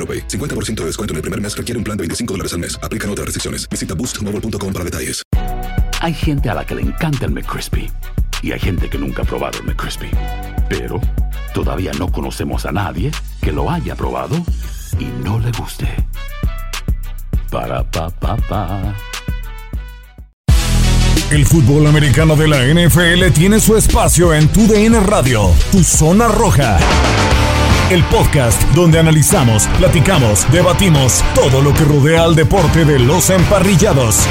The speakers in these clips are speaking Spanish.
AroPay. 50% de descuento en el primer mes requiere un plan de 25 dólares al mes. Aplican otras restricciones. Visita boostmobile.com para detalles. Hay gente a la que le encanta el McCrispy y hay gente que nunca ha probado el McCrispy. Pero todavía no conocemos a nadie que lo haya probado y no le guste. Para pa pa pa. El fútbol americano de la NFL tiene su espacio en Tu DN Radio, Tu Zona Roja. El podcast donde analizamos, platicamos, debatimos todo lo que rodea al deporte de los emparrillados.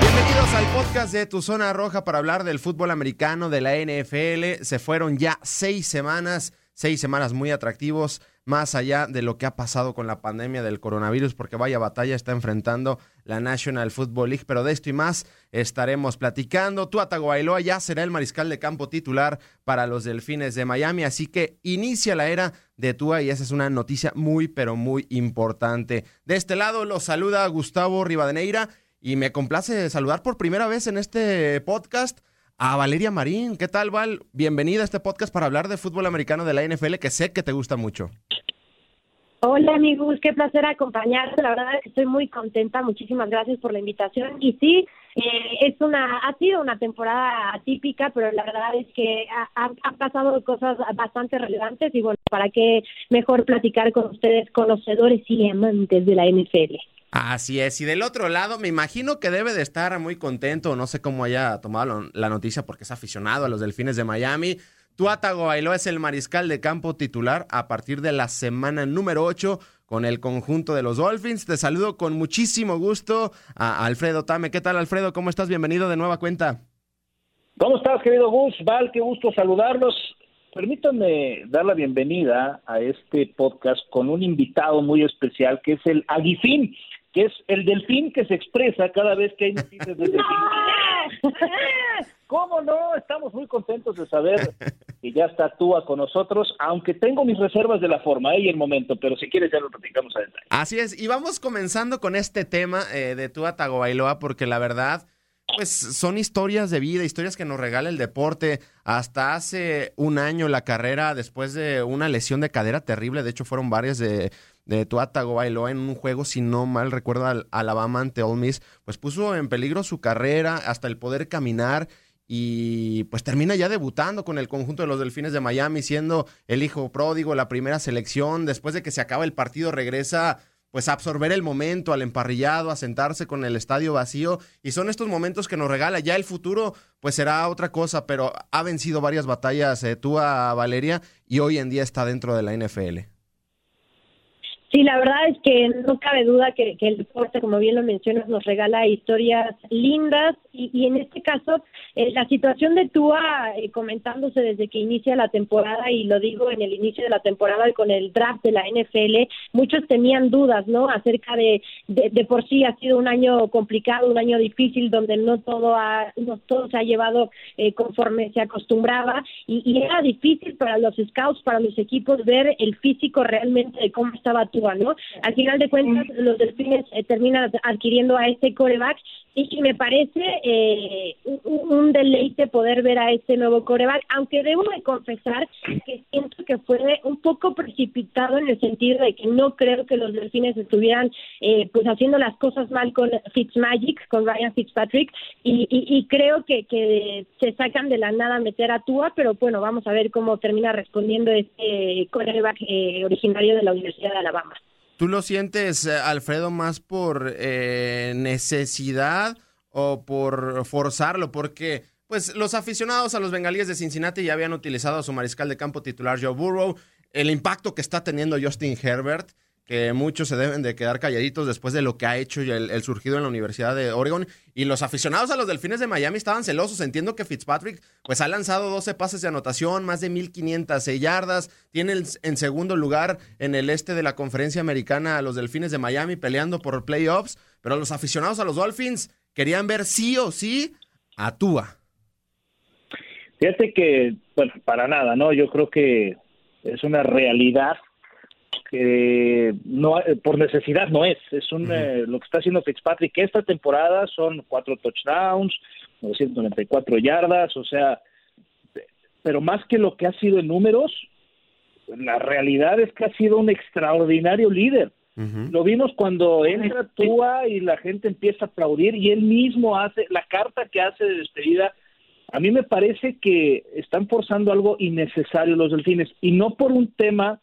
Bienvenidos al podcast de Tu Zona Roja para hablar del fútbol americano de la NFL. Se fueron ya seis semanas, seis semanas muy atractivos, más allá de lo que ha pasado con la pandemia del coronavirus, porque vaya batalla está enfrentando la National Football League. Pero de esto y más estaremos platicando. Tua Tagovailoa ya será el mariscal de campo titular para los Delfines de Miami, así que inicia la era de Tua y esa es una noticia muy, pero muy importante. De este lado los saluda Gustavo Rivadeneira y me complace saludar por primera vez en este podcast a Valeria Marín. ¿Qué tal, Val? Bienvenida a este podcast para hablar de fútbol americano de la NFL, que sé que te gusta mucho. Hola amigos, qué placer acompañarte. La verdad es que estoy muy contenta. Muchísimas gracias por la invitación. Y sí, eh, es una, ha sido una temporada atípica, pero la verdad es que han pasado cosas bastante relevantes y bueno, para qué mejor platicar con ustedes, conocedores y amantes de la NFL. Así es, y del otro lado, me imagino que debe de estar muy contento, no sé cómo haya tomado la noticia porque es aficionado a los Delfines de Miami. Tua Tagovailoa es el mariscal de campo titular a partir de la semana número 8 con el conjunto de los Dolphins. Te saludo con muchísimo gusto a Alfredo Tame. ¿Qué tal, Alfredo? ¿Cómo estás? Bienvenido de nueva cuenta. ¿Cómo estás, querido Gus? Val, qué gusto saludarlos. Permítanme dar la bienvenida a este podcast con un invitado muy especial que es el Aguifín que es el delfín que se expresa cada vez que hay noticias de delfín. ¿Cómo no? Estamos muy contentos de saber que ya está Tua con nosotros, aunque tengo mis reservas de la forma ¿eh? y el momento, pero si quieres ya lo platicamos a detalle. Así es, y vamos comenzando con este tema eh, de Tua Tagovailoa, porque la verdad, pues son historias de vida, historias que nos regala el deporte. Hasta hace un año la carrera, después de una lesión de cadera terrible, de hecho fueron varias de de Tua Tagovailoa en un juego, si no mal recuerdo, al Alabama ante Ole Miss, pues puso en peligro su carrera, hasta el poder caminar y pues termina ya debutando con el conjunto de los Delfines de Miami, siendo el hijo pródigo, la primera selección, después de que se acaba el partido regresa pues a absorber el momento, al emparrillado, a sentarse con el estadio vacío y son estos momentos que nos regala. Ya el futuro pues será otra cosa, pero ha vencido varias batallas eh, tú a Valeria y hoy en día está dentro de la NFL. Sí, la verdad es que no cabe duda que, el deporte, como bien lo mencionas, nos regala historias lindas y, en este caso eh, la situación de Tua eh, comentándose desde que inicia la temporada y lo digo en el inicio de la temporada con el draft de la NFL, muchos tenían dudas, ¿no? Acerca de, de, por sí ha sido un año complicado, un año difícil donde no todo ha, no todo se ha llevado eh, conforme se acostumbraba y, y era difícil para los scouts, para los equipos ver el físico realmente de cómo estaba Tua ¿no? Al final de cuentas, los delfines eh, terminan adquiriendo a este coreback y, me parece eh, un, deleite poder ver a este nuevo coreback, aunque debo de confesar que siento que fue un poco precipitado en el sentido de que no creo que los delfines estuvieran eh, pues haciendo las cosas mal con Fitzmagic, con Ryan Fitzpatrick, y, creo que, que se sacan de la nada meter a Tua, pero bueno, vamos a ver cómo termina respondiendo este coreback eh, originario de la Universidad de Alabama. ¿Tú lo sientes, eh, Alfredo, más por eh, necesidad o por forzarlo? Porque pues los aficionados a los bengalíes de Cincinnati ya habían utilizado a su mariscal de campo titular Joe Burrow. El impacto que está teniendo Justin Herbert que muchos se deben de quedar calladitos después de lo que ha hecho el, surgido en la Universidad de Oregon. Y los aficionados a los Delfines de Miami estaban celosos. Entiendo que Fitzpatrick pues ha lanzado 12 pases de anotación, más de 1.500 yardas. Tiene en segundo lugar en el este de la conferencia americana a los Delfines de Miami peleando por playoffs. Pero los aficionados a los Dolphins querían ver sí o sí a Tua. Fíjate que, bueno, para nada, ¿no? Yo creo que es una realidad que no eh, por necesidad no es, es un, eh, lo que está haciendo Fitzpatrick esta temporada son cuatro touchdowns, 994 yardas, o sea, pero más que lo que ha sido en números, la realidad es que ha sido un extraordinario líder. Lo vimos cuando entra Tua y la gente empieza a aplaudir y él mismo hace la carta que hace de despedida. A mí me parece que están forzando algo innecesario los delfines y no por un tema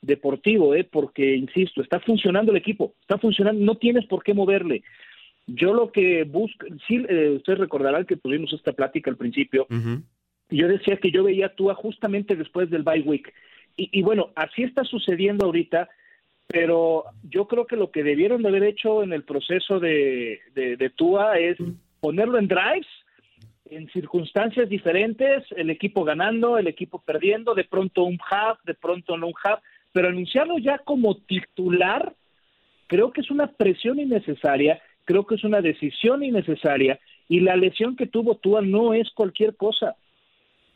deportivo, ¿eh? porque, insisto, está funcionando el equipo, está funcionando, no tienes por qué moverle. Yo lo que busco, sí, eh, ustedes recordarán que tuvimos esta plática al principio, yo decía que yo veía a Tua justamente después del bye week, y, bueno, así está sucediendo ahorita, pero yo creo que lo que debieron de haber hecho en el proceso de, de, de Tua es ponerlo en drives, en circunstancias diferentes, el equipo ganando, el equipo perdiendo, de pronto un half, de pronto no un half, pero anunciarlo ya como titular, creo que es una presión innecesaria, creo que es una decisión innecesaria, y la lesión que tuvo Tua no es cualquier cosa.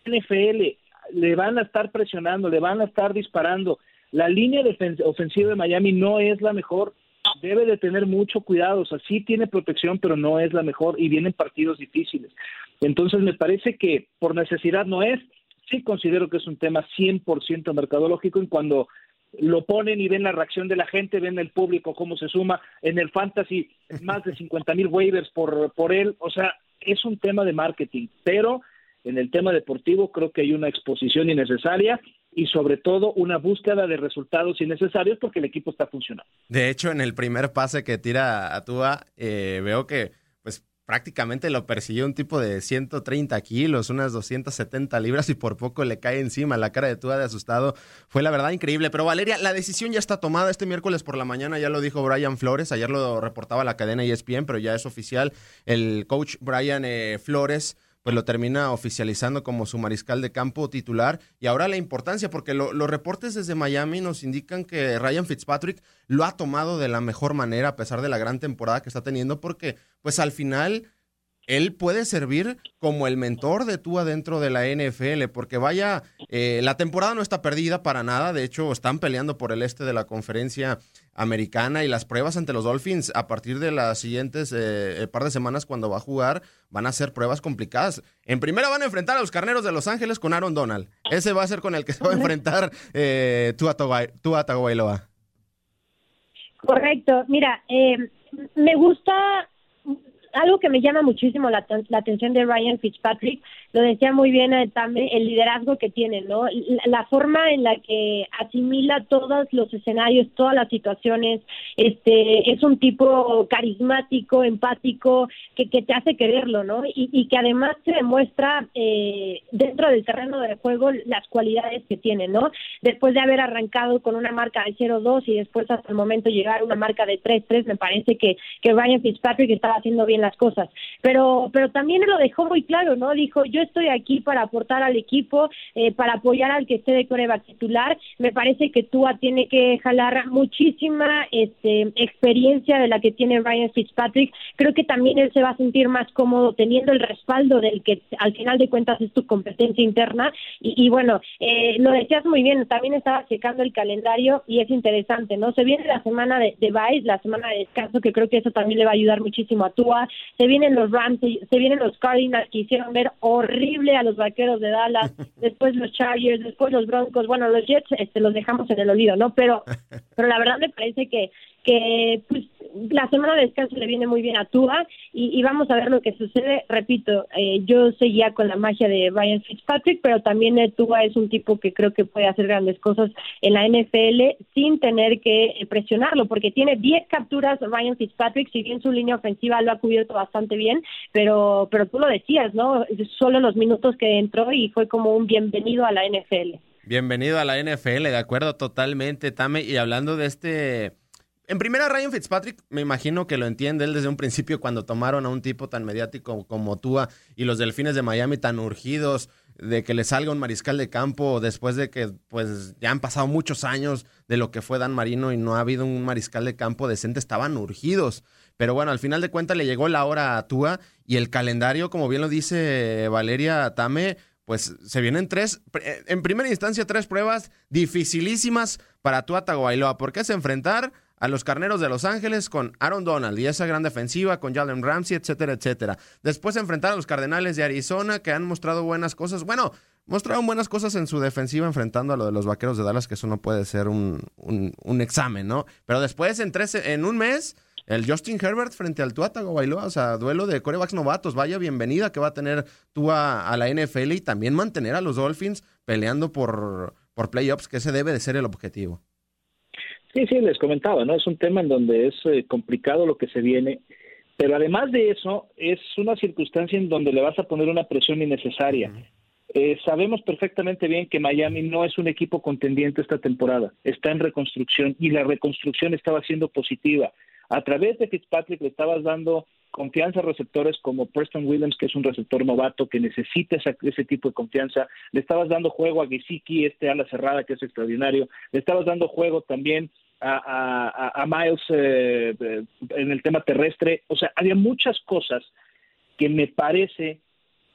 NFL le van a estar presionando, le van a estar disparando. La línea ofensiva de Miami no es la mejor, debe de tener mucho cuidado, o sea, sí tiene protección, pero no es la mejor y vienen partidos difíciles. Entonces me parece que por necesidad no es, sí considero que es un tema 100% mercadológico en cuando lo ponen y ven la reacción de la gente, ven el público cómo se suma. En el fantasy, más de 50 mil waivers por, por él. O sea, es un tema de marketing, pero en el tema deportivo creo que hay una exposición innecesaria y sobre todo una búsqueda de resultados innecesarios porque el equipo está funcionando. De hecho, en el primer pase que tira a Tua, eh, veo que prácticamente lo persiguió un tipo de 130 kilos, unas 270 libras y por poco le cae encima. La cara de Tua de asustado fue la verdad increíble. Pero Valeria, la decisión ya está tomada este miércoles por la mañana, ya lo dijo Brian Flores, ayer lo reportaba la cadena ESPN, pero ya es oficial. El coach Brian eh, Flores pues lo termina oficializando como su mariscal de campo titular. Y ahora la importancia, porque los reportes desde Miami nos indican que Ryan Fitzpatrick lo ha tomado de la mejor manera a pesar de la gran temporada que está teniendo, porque pues al final él puede servir como el mentor de tú adentro de la NFL, porque vaya, eh, la temporada no está perdida para nada, de hecho están peleando por el este de la conferencia americana y las pruebas ante los Dolphins a partir de las siguientes eh, par de semanas cuando va a jugar van a ser pruebas complicadas. En primera van a enfrentar a los Carneros de Los Ángeles con Aaron Donald. Ese va a ser con el que se va a enfrentar eh, Tua Tagovailoa. Correcto. Mira, eh, me gusta algo que me llama muchísimo la, atención de Ryan Fitzpatrick, lo decía muy bien eh, también, el liderazgo que tiene, ¿no? La, forma en la que asimila todos los escenarios, todas las situaciones, este, es un tipo carismático, empático, que, que te hace quererlo, ¿no? Y, y que además te demuestra eh, dentro del terreno de juego las cualidades que tiene, ¿no? Después de haber arrancado con una marca de 0-2 y después hasta el momento llegar a una marca de 3-3, me parece que, que Ryan Fitzpatrick estaba haciendo bien las cosas. Pero, pero también lo dejó muy claro, ¿no? Dijo, yo estoy aquí para aportar al equipo, eh, para apoyar al que esté de coreback titular. Me parece que Tua tiene que jalar muchísima este, experiencia de la que tiene Ryan Fitzpatrick. Creo que también él se va a sentir más cómodo teniendo el respaldo del que al final de cuentas es tu competencia interna. Y, bueno, eh, lo decías muy bien, también estaba checando el calendario y es interesante, ¿no? Se viene la semana de, de la semana de descanso, que creo que eso también le va a ayudar muchísimo a Tua. Se vienen los Rams, se vienen los Cardinals que hicieron ver horrible a los vaqueros de Dallas, después los Chargers, después los Broncos, bueno, los Jets este, los dejamos en el olvido, ¿no? Pero, pero la verdad me parece que que pues la semana de descanso le viene muy bien a Tua y, vamos a ver lo que sucede. Repito, eh, yo seguía con la magia de Ryan Fitzpatrick, pero también eh, Tua es un tipo que creo que puede hacer grandes cosas en la NFL sin tener que eh, presionarlo, porque tiene 10 capturas Ryan Fitzpatrick, si bien su línea ofensiva lo ha cubierto bastante bien, pero, pero tú lo decías, ¿no? Solo los minutos que entró y fue como un bienvenido a la NFL. Bienvenido a la NFL, de acuerdo totalmente, Tame. Y hablando de este en primera, Ryan Fitzpatrick, me imagino que lo entiende él desde un principio cuando tomaron a un tipo tan mediático como Tua y los delfines de Miami tan urgidos de que le salga un mariscal de campo después de que pues ya han pasado muchos años de lo que fue Dan Marino y no ha habido un mariscal de campo decente, estaban urgidos. Pero bueno, al final de cuentas le llegó la hora a Tua y el calendario, como bien lo dice Valeria Tame, pues se vienen tres, en primera instancia tres pruebas dificilísimas para Tua Tagovailoa, porque es enfrentar a los Carneros de Los Ángeles con Aaron Donald y esa gran defensiva con Jalen Ramsey, etcétera, etcétera. Después enfrentar a los Cardenales de Arizona que han mostrado buenas cosas. Bueno, mostraron buenas cosas en su defensiva enfrentando a lo de los Vaqueros de Dallas, que eso no puede ser un, un, examen, ¿no? Pero después en, tres, en un mes el Justin Herbert frente al Tua Tagovailoa, o sea, duelo de corebacks novatos, vaya bienvenida que va a tener Tua a la NFL y también mantener a los Dolphins peleando por, por playoffs, que ese debe de ser el objetivo. Sí, sí, les comentaba, ¿no? Es un tema en donde es eh, complicado lo que se viene, pero además de eso, es una circunstancia en donde le vas a poner una presión innecesaria. Eh, sabemos perfectamente bien que Miami no es un equipo contendiente esta temporada, está en reconstrucción y la reconstrucción estaba siendo positiva. A través de Fitzpatrick le estabas dando confianza a receptores como Preston Williams, que es un receptor novato que necesita ese tipo de confianza. Le estabas dando juego a Gesicki, este ala cerrada que es extraordinario. Le estabas dando juego también a, Miles eh, en el tema terrestre. O sea, había muchas cosas que me parece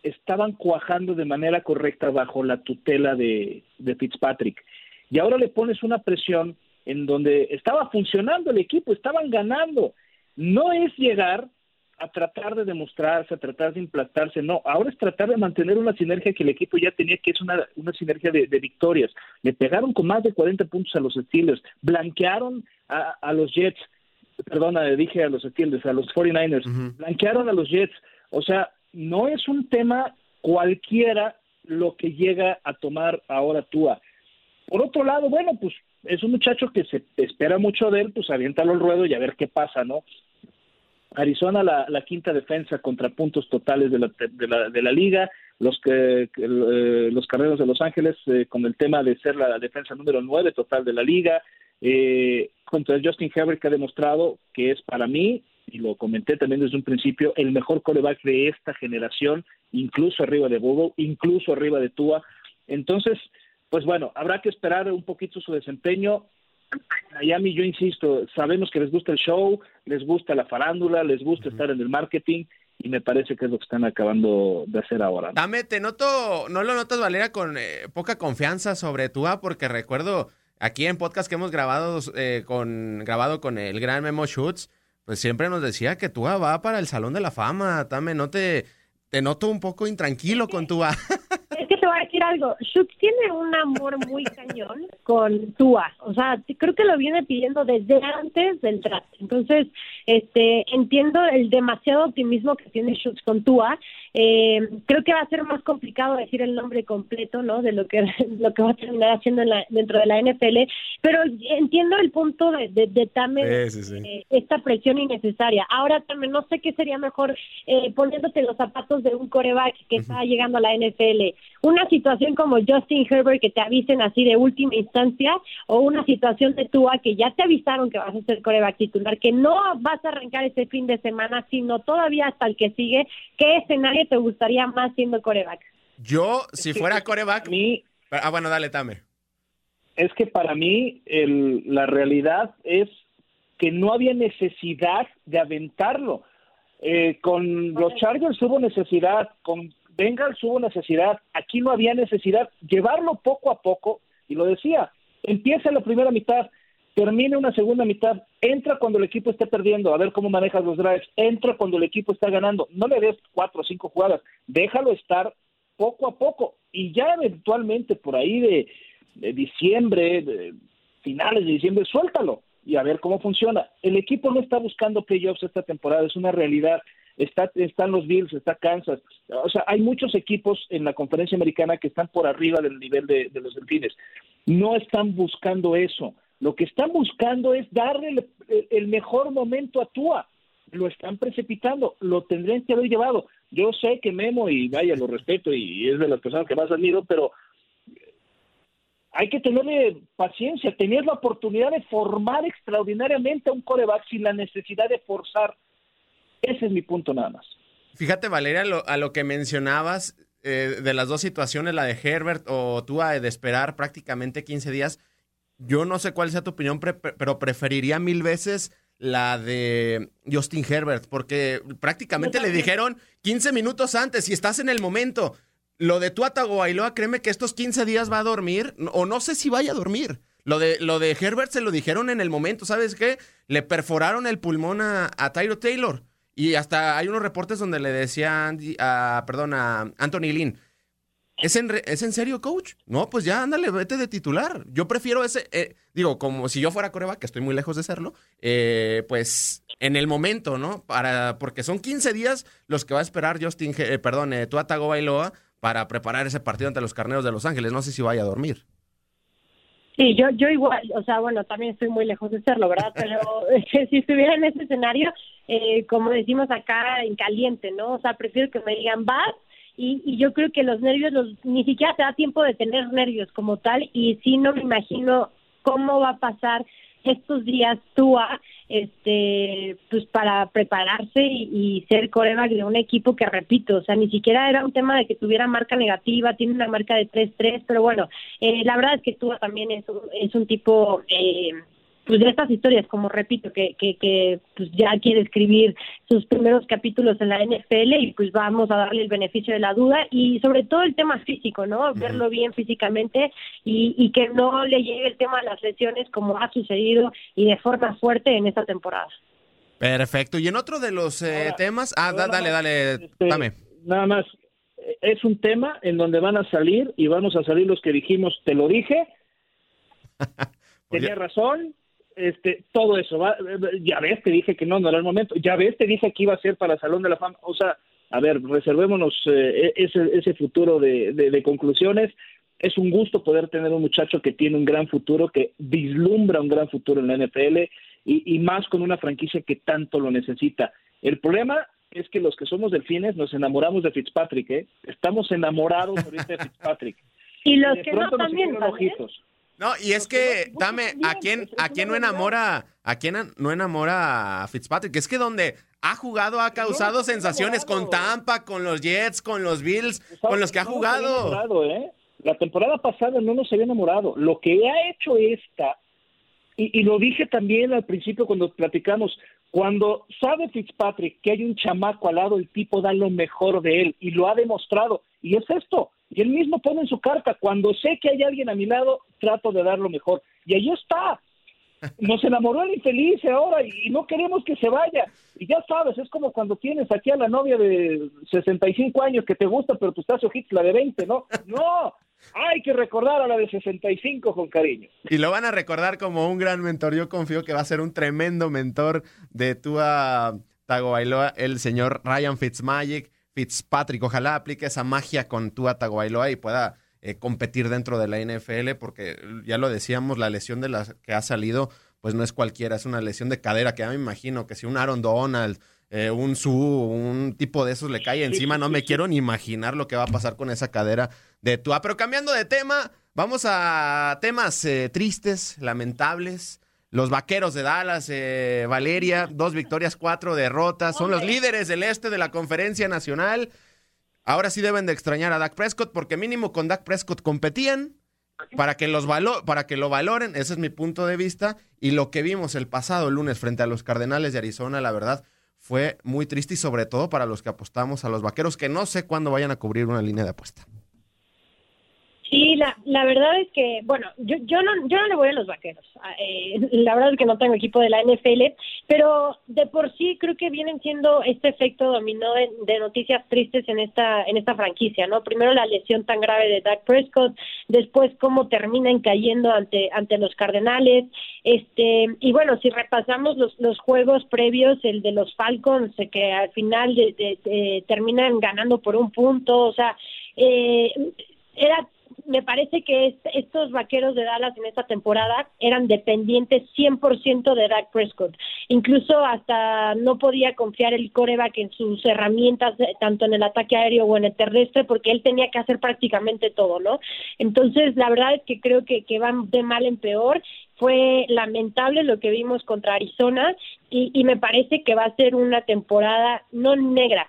estaban cuajando de manera correcta bajo la tutela de, de Fitzpatrick. Y ahora le pones una presión en donde estaba funcionando el equipo, estaban ganando. No es llegar a tratar de demostrarse, a tratar de implantarse, no, ahora es tratar de mantener una sinergia que el equipo ya tenía, que es una, una sinergia de, victorias. Le pegaron con más de 40 puntos a los Steelers, blanquearon a, a los Jets, perdona, dije a los Steelers, a los 49ers, blanquearon a los Jets, o sea, no es un tema cualquiera lo que llega a tomar ahora Tua. Por otro lado, bueno, pues es un muchacho que se espera mucho de él, pues aviéntalo al ruedo y a ver qué pasa, ¿no? Arizona la, quinta defensa contra puntos totales de la, de la, de la liga, los que eh, los carreros de Los Ángeles eh, con el tema de ser la defensa número nueve total de la liga, eh, contra Justin Herbert que ha demostrado que es para mí, y lo comenté también desde un principio, el mejor coreback de esta generación, incluso arriba de Google, incluso arriba de Tua. Entonces, pues bueno, habrá que esperar un poquito su desempeño. Miami, yo insisto, sabemos que les gusta el show, les gusta la farándula, les gusta estar en el marketing y me parece que es lo que están acabando de hacer ahora. Dame, te noto, no lo notas, Valera, con eh, poca confianza sobre Tua, porque recuerdo aquí en podcast que hemos grabado, eh, con, grabado con el gran Memo Schutz, pues siempre nos decía que Tua va para el Salón de la Fama. Tame, no te, te noto un poco intranquilo con Tua. voy a decir algo. Schutz tiene un amor muy cañón con Tua. O sea, creo que lo viene pidiendo desde antes del draft. Entonces, este, entiendo el demasiado optimismo que tiene Schutz con Tua. Eh, creo que va a ser más complicado decir el nombre completo, ¿no? De lo que lo que va a terminar haciendo en la, dentro de la NFL. Pero entiendo el punto de, de, de Tame, eh, esta presión innecesaria. Ahora también no sé qué sería mejor eh, poniéndote los zapatos de un coreback que está llegando a la NFL. Un una situación como Justin Herbert que te avisen así de última instancia o una situación de Tua que ya te avisaron que vas a ser coreback titular, que no vas a arrancar ese fin de semana, sino todavía hasta el que sigue, ¿qué escenario te gustaría más siendo coreback? Yo, si fuera coreback. ah, bueno, dale, Tame. Es que para mí el, la realidad es que no había necesidad de aventarlo. Eh, con los Chargers hubo necesidad, con Bengals hubo necesidad, aquí no había necesidad. Llevarlo poco a poco, y lo decía, empieza la primera mitad, termina una segunda mitad, entra cuando el equipo esté perdiendo, a ver cómo manejas los drives, entra cuando el equipo está ganando, no le des cuatro o cinco jugadas, déjalo estar poco a poco y ya eventualmente por ahí de, diciembre, de finales de diciembre, suéltalo y a ver cómo funciona. El equipo no está buscando playoffs esta temporada, es una realidad. Está, están los Bills, está Kansas. O sea, hay muchos equipos en la conferencia americana que están por arriba del nivel de, de los delfines. No están buscando eso. Lo que están buscando es darle el, mejor momento a Tua. Lo están precipitando, lo tendrían que haber llevado. Yo sé que Memo, y vaya, lo respeto y es de las personas que más admiro, pero hay que tenerle paciencia, tener la oportunidad de formar extraordinariamente a un coreback sin la necesidad de forzar. Ese es mi punto nada más. Fíjate, Valeria, a lo que mencionabas eh, de las dos situaciones, la de Herbert o tú de esperar prácticamente 15 días, yo no sé cuál sea tu opinión, pero preferiría mil veces la de Justin Herbert, porque prácticamente le dijeron 15 minutos antes, y estás en el momento. Lo de Tua Tagovailoa, créeme que estos 15 días va a dormir, o no sé si vaya a dormir. Lo de, lo de Herbert se lo dijeron en el momento, ¿sabes qué? Le perforaron el pulmón a, a Tyro Taylor. Y hasta hay unos reportes donde le decían, a, perdón, a Anthony Lynn, ¿Es en, ¿Es en serio, coach? No, pues ya ándale, vete de titular. Yo prefiero ese, eh, digo, como si yo fuera Coreba, que estoy muy lejos de serlo, eh, pues en el momento, ¿no? Para, porque son 15 días los que va a esperar Justin, eh, perdón, eh, Tuatago Bailoa para preparar ese partido ante los Carneros de Los Ángeles. No sé si vaya a dormir. Sí, yo, yo igual, o sea, bueno, también estoy muy lejos de serlo, ¿verdad? Pero si estuviera en ese escenario, como decimos acá, en caliente, ¿no? O sea, prefiero que me digan, vas y, yo creo que los nervios, los, ni siquiera se da tiempo de tener nervios como tal y sí no me imagino cómo va a pasar estos días Tua este pues para prepararse y, ser coreback de un equipo que repito, o sea, ni siquiera era un tema de que tuviera marca negativa, tiene una marca de 3-3, pero bueno, eh, la verdad es que Tua también es un, es un tipo eh, pues de estas historias, como repito, que, que, que pues ya quiere escribir sus primeros capítulos en la NFL y pues vamos a darle el beneficio de la duda y sobre todo el tema físico, ¿no? Verlo bien físicamente y, y que no le llegue el tema de las lesiones como ha sucedido y de forma fuerte en esta temporada. Perfecto. Y en otro de los eh, temas, ah, dale, dale, este, dame. Nada más, es un tema en donde van a salir y vamos a salir los que dijimos, te lo dije, tenía razón, este, todo eso, ya ves, te dije que no, no era el momento, ya ves, te dije que iba a ser para el Salón de la Fama, o sea, a ver, reservémonos eh, e, ese, ese futuro de, de, conclusiones. Es un gusto poder tener un muchacho que tiene un gran futuro, que vislumbra un gran futuro en la NFL y, y más con una franquicia que tanto lo necesita. El problema es que los que somos delfines nos enamoramos de Fitzpatrick, ¿eh? Estamos enamorados ahorita de Fitzpatrick. y los que no también, no, y es que, dame, ¿a quién, ¿a quién no enamora, a quién no enamora a Fitzpatrick? Es que donde ha jugado, ha causado sensaciones con Tampa, con los Jets, con los Bills, con los que ha jugado. ¿eh? La temporada pasada no nos había enamorado. Lo que ha hecho esta, y, y lo dije también al principio cuando platicamos, cuando sabe Fitzpatrick que hay un chamaco al lado, el tipo da lo mejor de él y lo ha demostrado. Y es esto, y él mismo pone en su carta, cuando sé que hay alguien a mi lado, trato de dar lo mejor. Y ahí está. Nos enamoró el infeliz ahora y no queremos que se vaya. Y ya sabes, es como cuando tienes aquí a la novia de 65 años que te gusta, pero tú estás ojito la de 20, ¿no? No, hay que recordar a la de 65 con cariño. Y lo van a recordar como un gran mentor. Yo confío que va a ser un tremendo mentor de tu Tagovailoa, el señor Ryan Fitzmagic Fitzpatrick. Ojalá aplique esa magia con Tua Tagovailoa y pueda eh, competir dentro de la NFL, porque ya lo decíamos, la lesión de la que ha salido, pues no es cualquiera, es una lesión de cadera que ya me imagino que si un Aaron Donald, eh, un Su, un tipo de esos le cae encima, no me quiero ni imaginar lo que va a pasar con esa cadera de Tua. Pero cambiando de tema, vamos a temas eh, tristes, lamentables. Los vaqueros de Dallas, eh, Valeria, dos victorias, cuatro derrotas. Son los líderes del este de la conferencia nacional. ahora sí deben de extrañar a Dak Prescott porque mínimo con Dak Prescott competían para que, los valo para que lo valoren, ese es mi punto de vista, y lo que vimos el pasado lunes frente a los Cardenales de Arizona, la verdad, fue muy triste y sobre todo para los que apostamos a los Vaqueros, que no sé cuándo vayan a cubrir una línea de apuesta. Sí, la, la verdad es que, bueno, yo, yo, no, yo no le voy a los vaqueros. Ah, eh, la verdad es que no tengo equipo de la NFL, pero de por sí creo que vienen siendo este efecto dominó de, noticias tristes en esta, en esta franquicia, ¿no? Primero la lesión tan grave de Dak Prescott, después cómo terminan cayendo ante, ante los Cardenales, este, y bueno, si repasamos los, los juegos previos, el de los Falcons, que al final de, terminan ganando por un punto, o sea, eh, era me parece que estos vaqueros de Dallas en esta temporada eran dependientes 100% de Dak Prescott. Incluso hasta no podía confiar el coreback en sus herramientas, eh, tanto en el ataque aéreo o en el terrestre, porque él tenía que hacer prácticamente todo, ¿no? Entonces, la verdad es que creo que, que van de mal en peor fue lamentable lo que vimos contra Arizona y, y, me parece que va a ser una temporada no negra,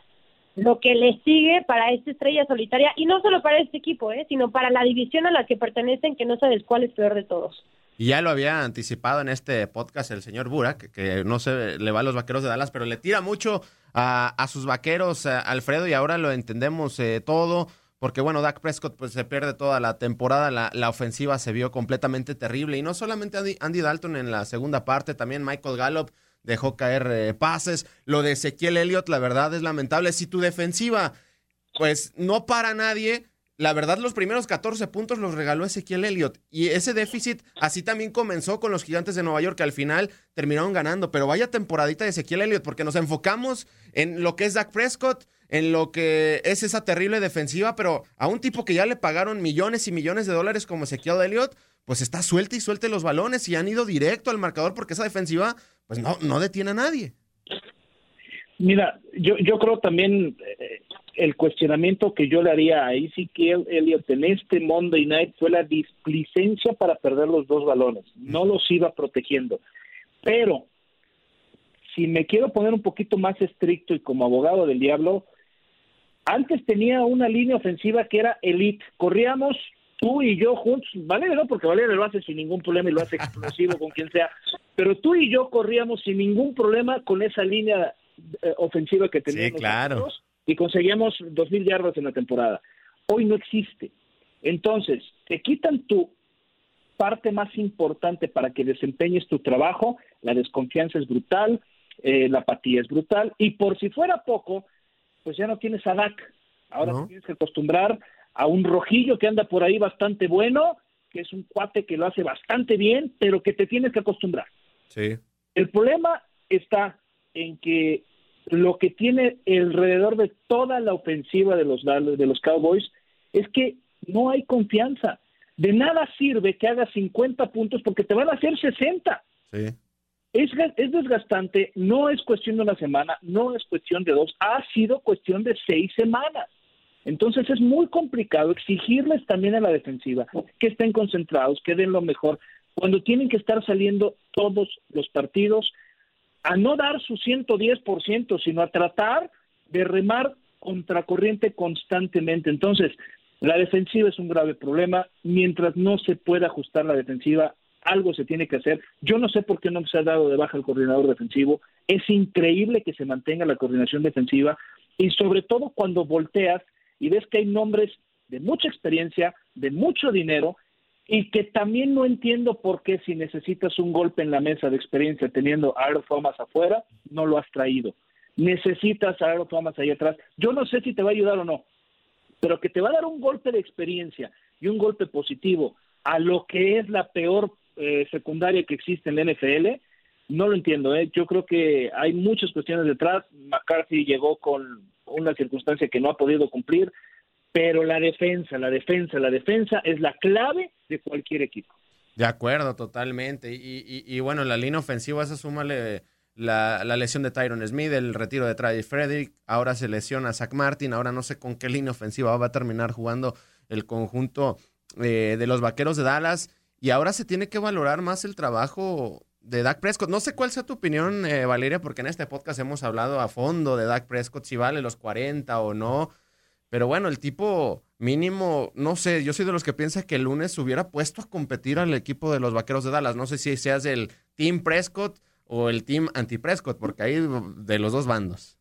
lo que le sigue para esta estrella solitaria, y no solo para este equipo, ¿eh? sino para la división a la que pertenecen, que no sabes cuál es peor de todos. Y ya lo había anticipado en este podcast el señor Burak, que, no se le va a los vaqueros de Dallas, pero le tira mucho a, sus vaqueros, Alfredo, y ahora lo entendemos eh, todo. Porque bueno, Dak Prescott pues se pierde toda la temporada, la, la, ofensiva se vio completamente terrible y no solamente Andy Dalton en la segunda parte, también Michael Gallup dejó caer eh, pases. Lo de Ezequiel Elliott, la verdad es lamentable. Si tu defensiva, pues no para nadie, la verdad los primeros 14 puntos los regaló Ezequiel Elliott. Y ese déficit así también comenzó con los gigantes de Nueva York, que al final terminaron ganando. Pero vaya temporadita de Ezequiel Elliott, porque nos enfocamos en lo que es Dak Prescott, en lo que es esa terrible defensiva, pero a un tipo que ya le pagaron millones y millones de dólares como Ezequiel Elliott, pues está suelta y suelte los balones y han ido directo al marcador porque esa defensiva pues no, no detiene a nadie. Mira, yo, yo creo también eh, el cuestionamiento que yo le haría a Ezekiel Elliott en este Monday Night fue la displicencia para perder los dos balones. No los iba protegiendo. Pero, si me quiero poner un poquito más estricto y como abogado del diablo, antes tenía una línea ofensiva que era elite. Corríamos tú y yo juntos, Valeria no, porque Valeria lo hace sin ningún problema y lo hace explosivo con quien sea, pero tú y yo corríamos sin ningún problema con esa línea eh, ofensiva que teníamos. Sí, claro. Y conseguíamos dos mil yardas en la temporada. Hoy no existe. Entonces, te quitan tu parte más importante para que desempeñes tu trabajo, la desconfianza es brutal, eh, la apatía es brutal, y por si fuera poco, pues ya no tienes a DAC. Ahora tienes que acostumbrar a un rojillo que anda por ahí bastante bueno, que es un cuate que lo hace bastante bien, pero que te tienes que acostumbrar. Sí. El problema está en que lo que tiene alrededor de toda la ofensiva de los, de los Cowboys es que no hay confianza. De nada sirve que hagas 50 puntos porque te van a hacer 60. Sí. Es, es desgastante, no es cuestión de una semana, no es cuestión de dos, ha sido cuestión de seis semanas. Entonces es muy complicado exigirles también a la defensiva que estén concentrados, que den lo mejor, cuando tienen que estar saliendo todos los partidos a no dar su 110%, sino a tratar de remar contracorriente constantemente. Entonces, la defensiva es un grave problema. Mientras no se pueda ajustar la defensiva, algo se tiene que hacer. Yo no sé por qué no se ha dado de baja el coordinador defensivo. Es increíble que se mantenga la coordinación defensiva y sobre todo cuando volteas y ves que hay nombres de mucha experiencia, de mucho dinero, y que también no entiendo por qué si necesitas un golpe en la mesa de experiencia teniendo a Aero Thomas afuera, no lo has traído. Necesitas a Aero Thomas ahí atrás. Yo no sé si te va a ayudar o no, pero que te va a dar un golpe de experiencia y un golpe positivo a lo que es la peor eh, secundaria que existe en la NFL, no lo entiendo. ¿eh? Yo creo que hay muchas cuestiones detrás. McCarthy llegó con una circunstancia que no ha podido cumplir, pero la defensa, la defensa, la defensa es la clave de cualquier equipo. De acuerdo, totalmente. Y, bueno, la línea ofensiva, esa súmale la, la, lesión de Tyron Smith, el retiro de Travis Frederick, ahora se lesiona Zach Martin, ahora no sé con qué línea ofensiva va a terminar jugando el conjunto eh, de los Vaqueros de Dallas. Y ahora se tiene que valorar más el trabajo de Dak Prescott. No sé cuál sea tu opinión, eh, Valeria, porque en este podcast hemos hablado a fondo de Dak Prescott, si vale los 40 o no. Pero bueno, el tipo mínimo, no sé, yo soy de los que piensa que el lunes hubiera puesto a competir al equipo de los Vaqueros de Dallas. No sé si seas el Team Prescott o el Team Anti-Prescott, porque hay de los dos bandos.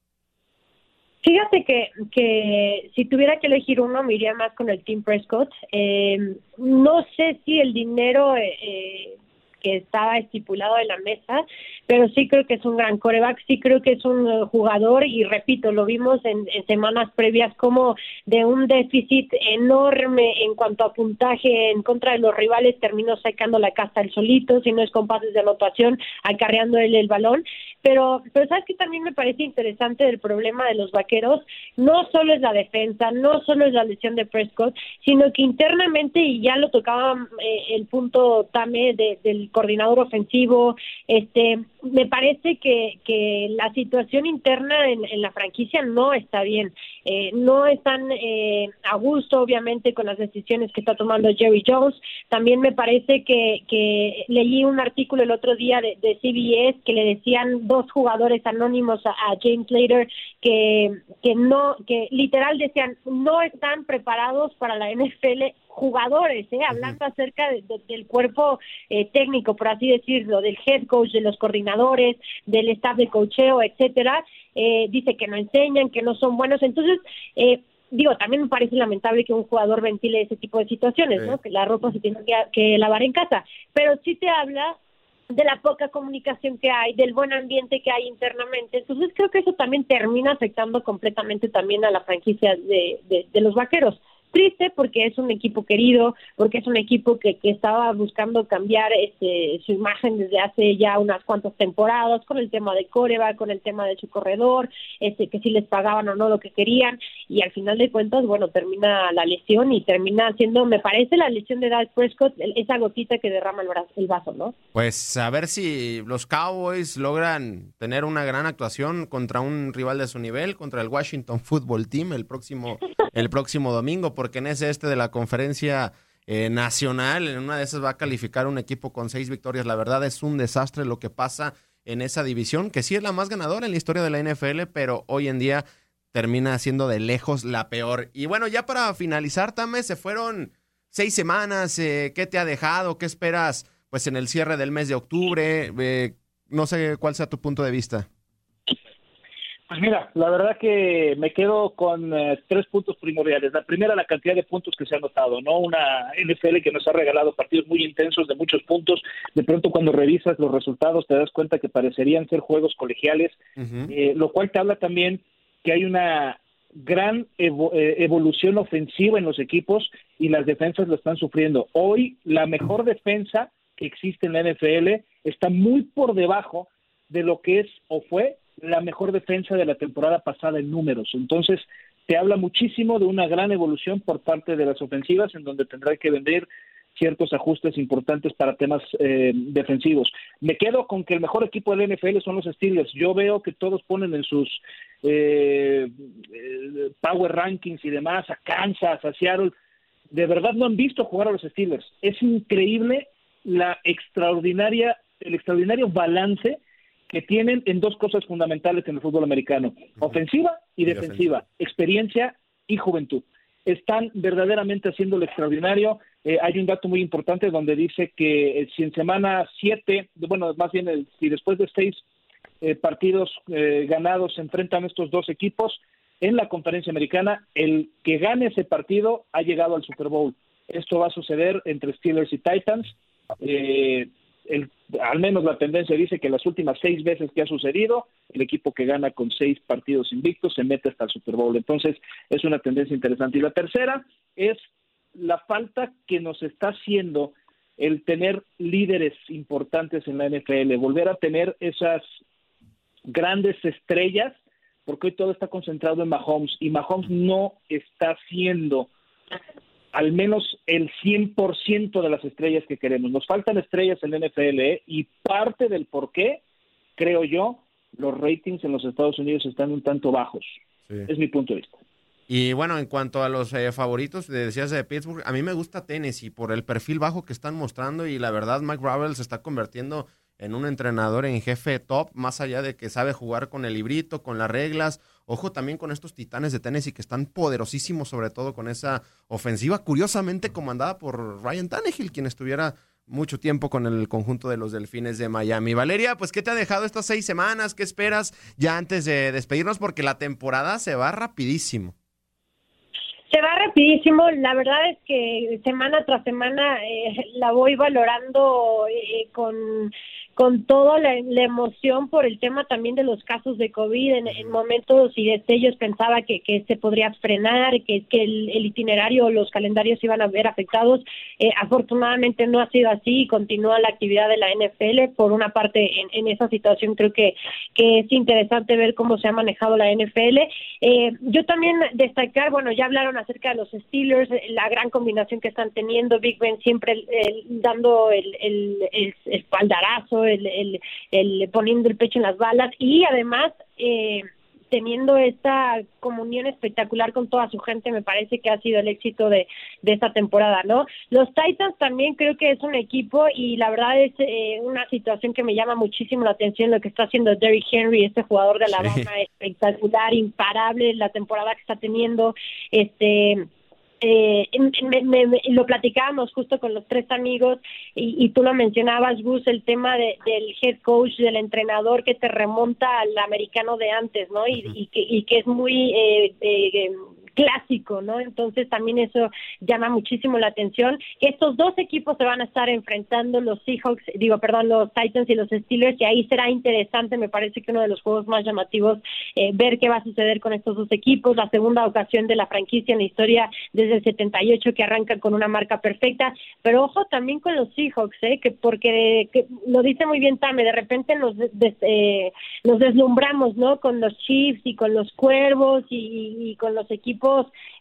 Fíjate que, que si tuviera que elegir uno, me iría más con el Team Prescott. Eh, no sé si el dinero eh, eh que estaba estipulado en la mesa, pero sí creo que es un gran coreback, sí creo que es un jugador y repito, lo vimos en, semanas previas como de un déficit enorme en cuanto a puntaje en contra de los rivales, terminó sacando la casa el solito, si no es con pases de anotación, acarreando él el balón, pero, pero sabes que también me parece interesante el problema de los vaqueros, no solo es la defensa, no solo es la lesión de Prescott, sino que internamente, y ya lo tocaba eh, el punto Tame del coordinador ofensivo, este, me parece que, que la situación interna en, la franquicia no está bien, eh, no están eh, a gusto obviamente con las decisiones que está tomando Jerry Jones, también me parece que, que leí un artículo el otro día de, de CBS que le decían dos jugadores anónimos a, James Slater que, que no, que literal decían no están preparados para la NFL jugadores, ¿eh? hablando acerca del cuerpo eh, técnico, por así decirlo, del head coach, de los coordinadores, del staff de cocheo, etcétera, eh, dice que no enseñan, que no son buenos, entonces eh, digo, también me parece lamentable que un jugador ventile ese tipo de situaciones, ¿no? Que la ropa se tiene que, que, lavar en casa, pero sí te habla de la poca comunicación que hay, del buen ambiente que hay internamente. Entonces creo que eso también termina afectando completamente también a la franquicia de, de los vaqueros triste porque es un equipo querido, porque es un equipo que, que estaba buscando cambiar este, su imagen desde hace ya unas cuantas temporadas, con el tema de Coreba, con el tema de su corredor, este, que si les pagaban o no lo que querían, y al final de cuentas, bueno, termina la lesión y termina siendo, me parece, la lesión de Dak Prescott, esa gotita que derrama el, el vaso, ¿no? Pues a ver si los Cowboys logran tener una gran actuación contra un rival de su nivel, contra el Washington Football Team el próximo, el próximo domingo, porque en ese este de la conferencia eh, nacional, en una de esas va a calificar un equipo con seis victorias. La verdad es un desastre lo que pasa en esa división, que sí es la más ganadora en la historia de la NFL, pero hoy en día termina siendo de lejos la peor. Y bueno, ya para finalizar, Tame, se fueron seis semanas. Eh, ¿Qué te ha dejado? ¿Qué esperas pues en el cierre del mes de octubre? Eh, no sé cuál sea tu punto de vista. Pues mira, la verdad que me quedo con eh, tres puntos primordiales. La primera, la cantidad de puntos que se ha notado, ¿no? Una NFL que nos ha regalado partidos muy intensos de muchos puntos. De pronto, cuando revisas los resultados, te das cuenta que parecerían ser juegos colegiales, eh, lo cual te habla también que hay una gran eh, evolución ofensiva en los equipos y las defensas lo están sufriendo. Hoy, la mejor defensa que existe en la NFL está muy por debajo de lo que es o fue la mejor defensa de la temporada pasada en números. Entonces, te habla muchísimo de una gran evolución por parte de las ofensivas, en donde tendrá que vender ciertos ajustes importantes para temas eh, defensivos. Me quedo con que el mejor equipo del NFL son los Steelers. Yo veo que todos ponen en sus eh, eh, power rankings y demás a Kansas, a Seattle. De verdad no han visto jugar a los Steelers. Es increíble la extraordinaria, el extraordinario balance que tienen en dos cosas fundamentales en el fútbol americano, ofensiva y, defensiva, experiencia y juventud. Están verdaderamente haciendo lo extraordinario. Eh, hay un dato muy importante donde dice que eh, si en semana siete, bueno, más bien si después de seis eh, partidos ganados se enfrentan estos dos equipos en la conferencia americana, el que gane ese partido ha llegado al Super Bowl. Esto va a suceder entre Steelers y Titans. Eh, el, al menos la tendencia dice que las últimas seis veces que ha sucedido, el equipo que gana con seis partidos invictos se mete hasta el Super Bowl. Entonces, es una tendencia interesante. Y la tercera es la falta que nos está haciendo el tener líderes importantes en la NFL, volver a tener esas grandes estrellas, porque hoy todo está concentrado en Mahomes y Mahomes no está haciendo al menos el 100% de las estrellas que queremos. Nos faltan estrellas en la NFL ¿eh? y parte del por qué, creo yo, los ratings en los Estados Unidos están un tanto bajos. Es mi punto de vista. Y bueno, en cuanto a los eh, favoritos, decías de Pittsburgh, a mí me gusta Tennessee por el perfil bajo que están mostrando y la verdad Mike Gravel se está convirtiendo en un entrenador en jefe top, más allá de que sabe jugar con el librito, con las reglas. Ojo también con estos titanes de Tennessee que están poderosísimos, sobre todo con esa ofensiva, curiosamente comandada por Ryan Tannehill, quien estuviera mucho tiempo con el conjunto de los Delfines de Miami. Valeria, pues, ¿qué te ha dejado estas seis semanas? ¿Qué esperas ya antes de despedirnos? Porque la temporada se va rapidísimo. Se va rapidísimo. La verdad es que semana tras semana eh, la voy valorando eh, con con toda la, emoción por el tema también de los casos de COVID. En, momentos y destellos pensaba que, que, se podría frenar, que, que el, itinerario, los calendarios iban a ver afectados. Eh, afortunadamente no ha sido así y continúa la actividad de la NFL. Por una parte, en, esa situación creo que, que es interesante ver cómo se ha manejado la NFL. Eh, yo también destacar, bueno, ya hablaron acerca de los Steelers, la gran combinación que están teniendo, Big Ben siempre dando el, el, el espaldarazo, el, el, poniendo el pecho en las balas y además eh, teniendo esta comunión espectacular con toda su gente, me parece que ha sido el éxito de, de esta temporada, ¿no? Los Titans también creo que es un equipo y la verdad es eh, una situación que me llama muchísimo la atención lo que está haciendo Derrick Henry, este jugador de Alabama espectacular, imparable la temporada que está teniendo, este eh, lo platicábamos justo con los tres amigos y, tú lo mencionabas, Gus, el tema del head coach, del entrenador que te remonta al americano de antes, ¿no? Y, que, y que es muy eh, eh, clásico, ¿no? Entonces también eso llama muchísimo la atención. Estos dos equipos se van a estar enfrentando los Seahawks, digo, perdón, los Titans y los Steelers, y ahí será interesante, me parece que uno de los juegos más llamativos, eh, ver qué va a suceder con estos dos equipos, la segunda ocasión de la franquicia en la historia desde el 78 que arranca con una marca perfecta, pero ojo también con los Seahawks, ¿eh? que porque lo dice muy bien Tame, de repente nos, eh, nos deslumbramos, ¿no? Con los Chiefs y con los Cuervos y con los equipos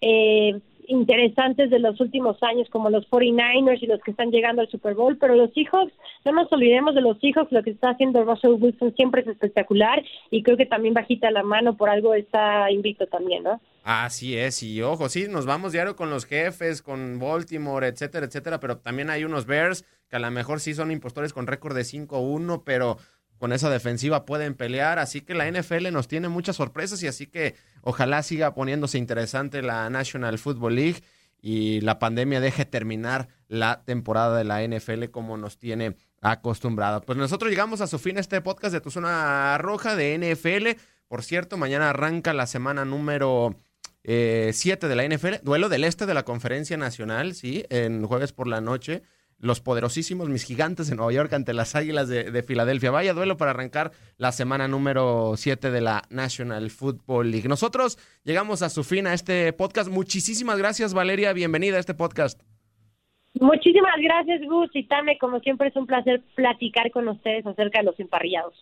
eh, interesantes de los últimos años, como los 49ers y los que están llegando al Super Bowl, pero los Seahawks, no nos olvidemos de los Seahawks, lo que está haciendo Russell Wilson siempre es espectacular y creo que también bajita la mano, por algo está invicto también, ¿no? Así es, y ojo, sí, nos vamos diario con los jefes, con Baltimore, etcétera, etcétera, pero también hay unos Bears que a lo mejor sí son impostores con récord de 5-1, pero con esa defensiva pueden pelear, así que la NFL nos tiene muchas sorpresas y así que ojalá siga poniéndose interesante la National Football League y la pandemia deje terminar la temporada de la NFL como nos tiene acostumbrado. Pues nosotros llegamos a su fin este podcast de Tu Zona Roja de NFL. Por cierto, mañana arranca la semana número 7 eh, de la NFL, duelo del este de la Conferencia Nacional, sí, en jueves por la noche los poderosísimos, mis gigantes de Nueva York ante las Águilas de, Filadelfia. Vaya duelo para arrancar la semana número 7 de la National Football League. Nosotros llegamos a su fin a este podcast. Muchísimas gracias, Valeria. Bienvenida a este podcast. Muchísimas gracias, Gus y Tame. Como siempre, es un placer platicar con ustedes acerca de los emparrillados.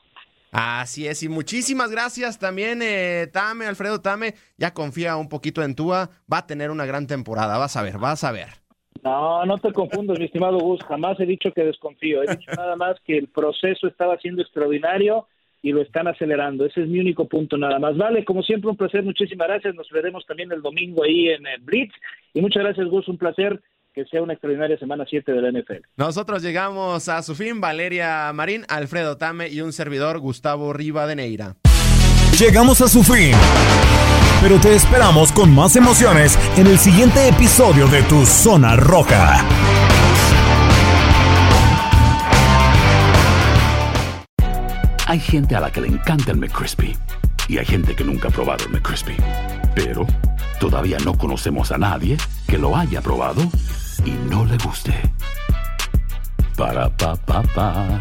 Así es, y muchísimas gracias también, eh, Tame, Alfredo Tame. Ya confía un poquito en Tua. Va a tener una gran temporada. Vas a ver, vas a ver. No, no te confundas, mi estimado Gus. Jamás he dicho que desconfío. He dicho nada más que el proceso estaba siendo extraordinario y lo están acelerando. Ese es mi único punto nada más. Vale, como siempre, un placer. Muchísimas gracias. Nos veremos también el domingo ahí en Blitz. Y muchas gracias, Gus. Un placer que sea una extraordinaria semana 7 de la NFL. Nosotros llegamos a su fin. Valeria Marín, Alfredo Tame y un servidor, Gustavo Rivadeneira. Llegamos a su fin pero te esperamos con más emociones en el siguiente episodio de Tu Zona Roja. Hay gente a la que le encanta el McCrispy y hay gente que nunca ha probado el McCrispy. Pero todavía no conocemos a nadie que lo haya probado y no le guste. Para pa pa pa.